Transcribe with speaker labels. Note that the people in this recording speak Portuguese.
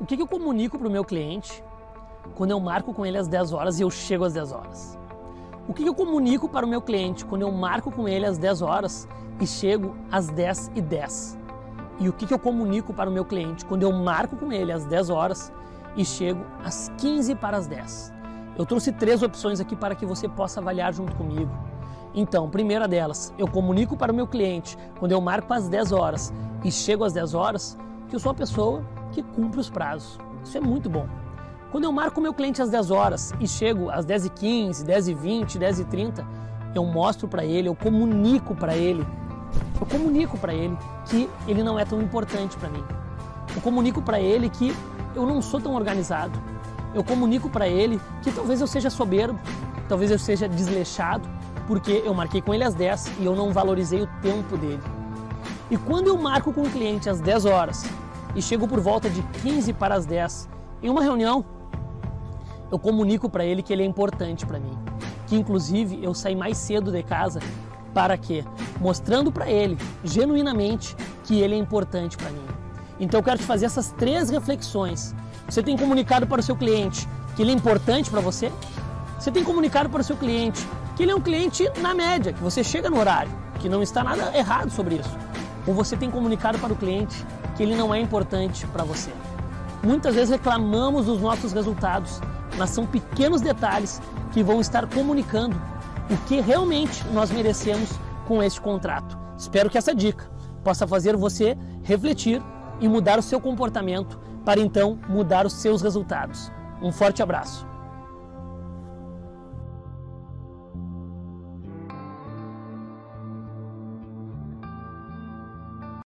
Speaker 1: O que, que eu comunico para o meu cliente quando eu marco com ele às 10 horas e eu chego às 10 horas? O que, que eu comunico para o meu cliente quando eu marco com ele às 10 horas e chego às 10 e 10? E o que, que eu comunico para o meu cliente quando eu marco com ele às 10 horas e chego às 15 para as 10? Eu trouxe três opções aqui para que você possa avaliar junto comigo. Então, primeira delas, eu comunico para o meu cliente quando eu marco às 10 horas e chego às 10 horas que eu sou uma pessoa que cumpre os prazos. Isso é muito bom. Quando eu marco meu cliente às 10 horas e chego às 10h15, 10h20, 10h30, eu mostro para ele, eu comunico para ele, eu comunico para ele que ele não é tão importante para mim. Eu comunico para ele que eu não sou tão organizado. Eu comunico para ele que talvez eu seja soberbo, talvez eu seja desleixado, porque eu marquei com ele às 10 e eu não valorizei o tempo dele. E quando eu marco com o cliente às 10 horas e chego por volta de 15 para as 10 em uma reunião, eu comunico para ele que ele é importante para mim, que inclusive eu saí mais cedo de casa para quê? Mostrando para ele genuinamente que ele é importante para mim. Então eu quero te fazer essas três reflexões. Você tem comunicado para o seu cliente que ele é importante para você? Você tem comunicado para o seu cliente que ele é um cliente na média, que você chega no horário, que não está nada errado sobre isso? Ou você tem comunicado para o cliente que ele não é importante para você? Muitas vezes reclamamos dos nossos resultados, mas são pequenos detalhes que vão estar comunicando o que realmente nós merecemos com este contrato. Espero que essa dica possa fazer você refletir e mudar o seu comportamento para então mudar os seus resultados. Um forte abraço.